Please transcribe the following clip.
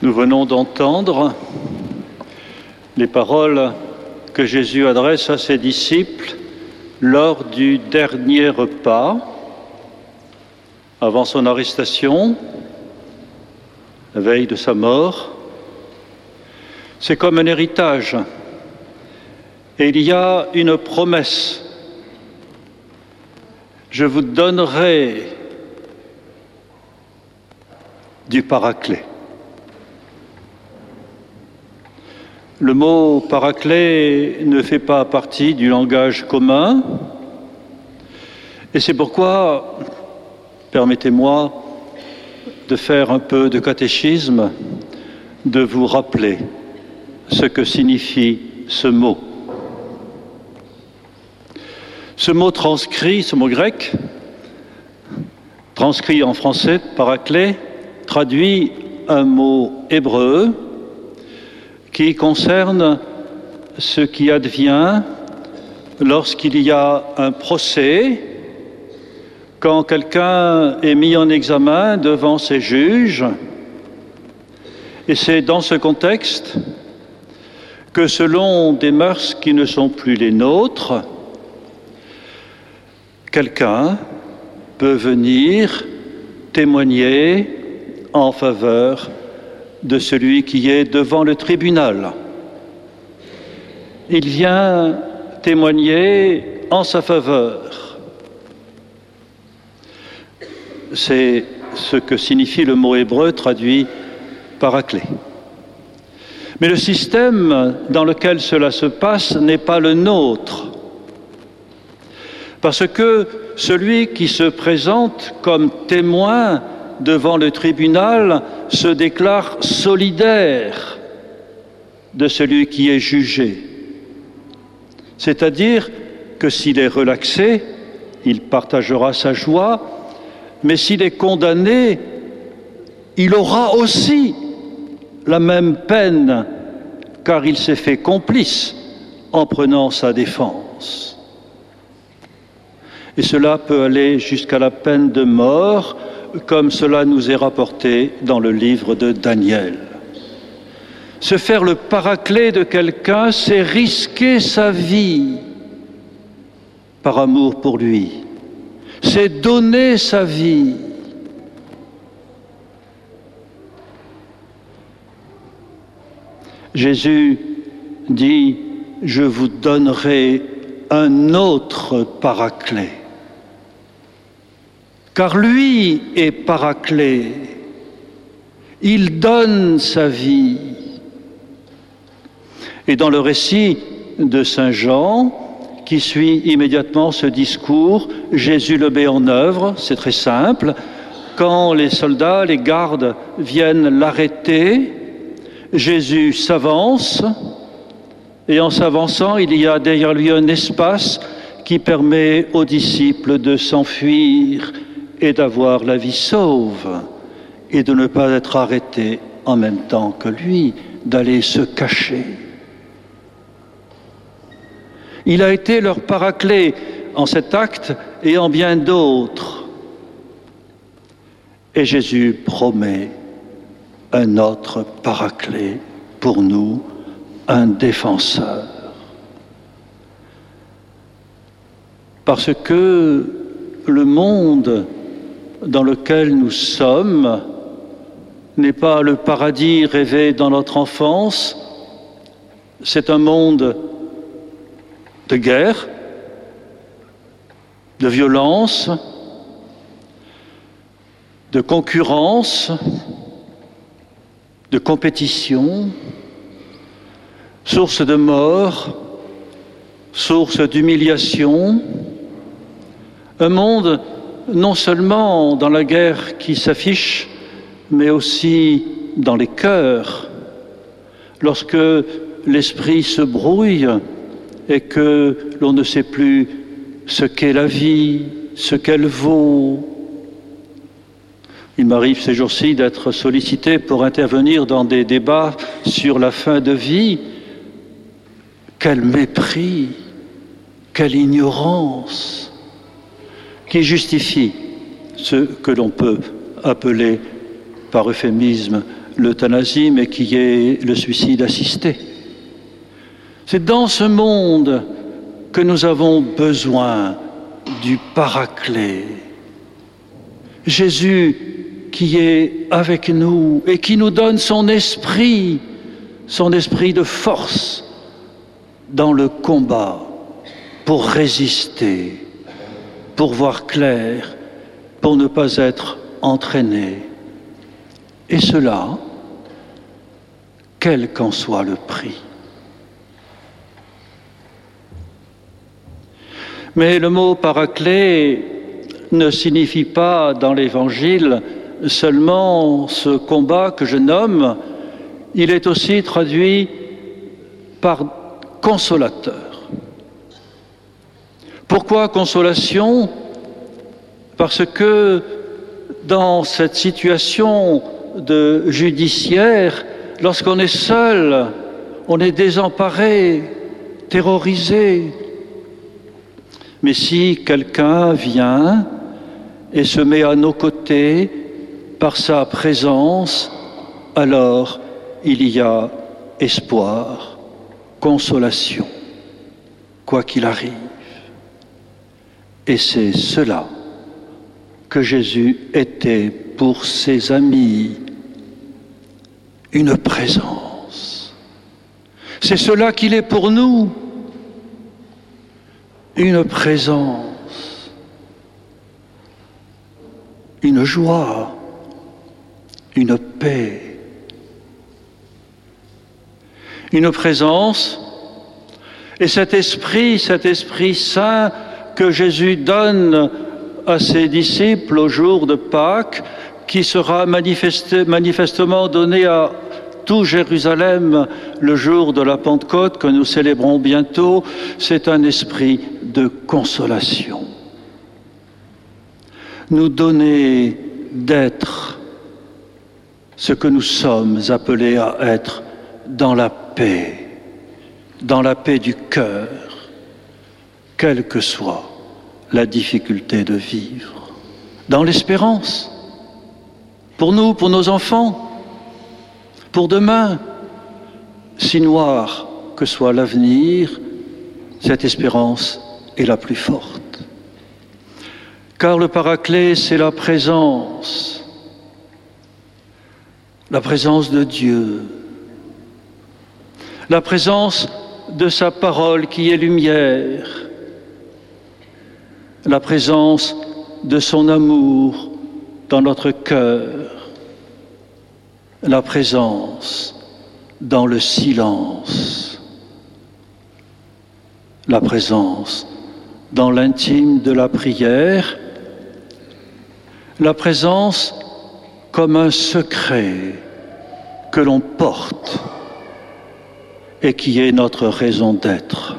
Nous venons d'entendre les paroles que Jésus adresse à ses disciples lors du dernier repas, avant son arrestation, la veille de sa mort. C'est comme un héritage. Et il y a une promesse. Je vous donnerai du paraclet. Le mot paraclet ne fait pas partie du langage commun et c'est pourquoi, permettez-moi de faire un peu de catéchisme, de vous rappeler ce que signifie ce mot. Ce mot transcrit, ce mot grec, transcrit en français, paraclet, traduit un mot hébreu qui concerne ce qui advient lorsqu'il y a un procès, quand quelqu'un est mis en examen devant ses juges, et c'est dans ce contexte que selon des mœurs qui ne sont plus les nôtres, quelqu'un peut venir témoigner en faveur de celui qui est devant le tribunal. Il vient témoigner en sa faveur. C'est ce que signifie le mot hébreu traduit paraclet. Mais le système dans lequel cela se passe n'est pas le nôtre. Parce que celui qui se présente comme témoin devant le tribunal se déclare solidaire de celui qui est jugé. C'est-à-dire que s'il est relaxé, il partagera sa joie, mais s'il est condamné, il aura aussi la même peine, car il s'est fait complice en prenant sa défense. Et cela peut aller jusqu'à la peine de mort comme cela nous est rapporté dans le livre de Daniel. Se faire le paraclet de quelqu'un, c'est risquer sa vie par amour pour lui. C'est donner sa vie. Jésus dit, je vous donnerai un autre paraclet car lui est paraclet. Il donne sa vie. Et dans le récit de Saint Jean, qui suit immédiatement ce discours, Jésus le met en œuvre, c'est très simple. Quand les soldats, les gardes viennent l'arrêter, Jésus s'avance, et en s'avançant, il y a derrière lui un espace qui permet aux disciples de s'enfuir et d'avoir la vie sauve et de ne pas être arrêté en même temps que lui, d'aller se cacher. Il a été leur paraclet en cet acte et en bien d'autres. Et Jésus promet un autre paraclet pour nous, un défenseur. Parce que le monde dans lequel nous sommes n'est pas le paradis rêvé dans notre enfance, c'est un monde de guerre, de violence, de concurrence, de compétition, source de mort, source d'humiliation, un monde non seulement dans la guerre qui s'affiche, mais aussi dans les cœurs, lorsque l'esprit se brouille et que l'on ne sait plus ce qu'est la vie, ce qu'elle vaut. Il m'arrive ces jours-ci d'être sollicité pour intervenir dans des débats sur la fin de vie. Quel mépris, quelle ignorance qui justifie ce que l'on peut appeler par euphémisme l'euthanasie, mais qui est le suicide assisté. C'est dans ce monde que nous avons besoin du paraclet. Jésus qui est avec nous et qui nous donne son esprit, son esprit de force dans le combat pour résister, pour voir clair, pour ne pas être entraîné. Et cela, quel qu'en soit le prix. Mais le mot paraclet ne signifie pas dans l'Évangile seulement ce combat que je nomme, il est aussi traduit par consolateur. Pourquoi consolation? Parce que dans cette situation de judiciaire, lorsqu'on est seul, on est désemparé, terrorisé, mais si quelqu'un vient et se met à nos côtés par sa présence, alors il y a espoir, consolation, quoi qu'il arrive. Et c'est cela que Jésus était pour ses amis, une présence. C'est cela qu'il est pour nous. Une présence, une joie, une paix, une présence, et cet esprit, cet esprit saint que Jésus donne à ses disciples au jour de Pâques, qui sera manifestement donné à tout Jérusalem le jour de la Pentecôte que nous célébrons bientôt, c'est un esprit de consolation. Nous donner d'être ce que nous sommes appelés à être dans la paix, dans la paix du cœur, quelle que soit la difficulté de vivre, dans l'espérance, pour nous, pour nos enfants, pour demain, si noir que soit l'avenir, cette espérance est la plus forte. Car le paraclet, c'est la présence, la présence de Dieu, la présence de sa parole qui est lumière, la présence de son amour dans notre cœur, la présence dans le silence, la présence dans l'intime de la prière, la présence comme un secret que l'on porte et qui est notre raison d'être.